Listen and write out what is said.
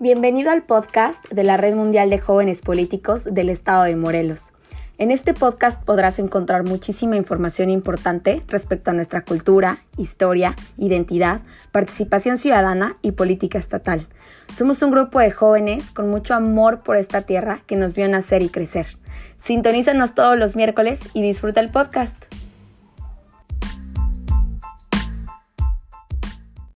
Bienvenido al podcast de la Red Mundial de Jóvenes Políticos del Estado de Morelos. En este podcast podrás encontrar muchísima información importante respecto a nuestra cultura, historia, identidad, participación ciudadana y política estatal. Somos un grupo de jóvenes con mucho amor por esta tierra que nos vio nacer y crecer. Sintonízanos todos los miércoles y disfruta el podcast.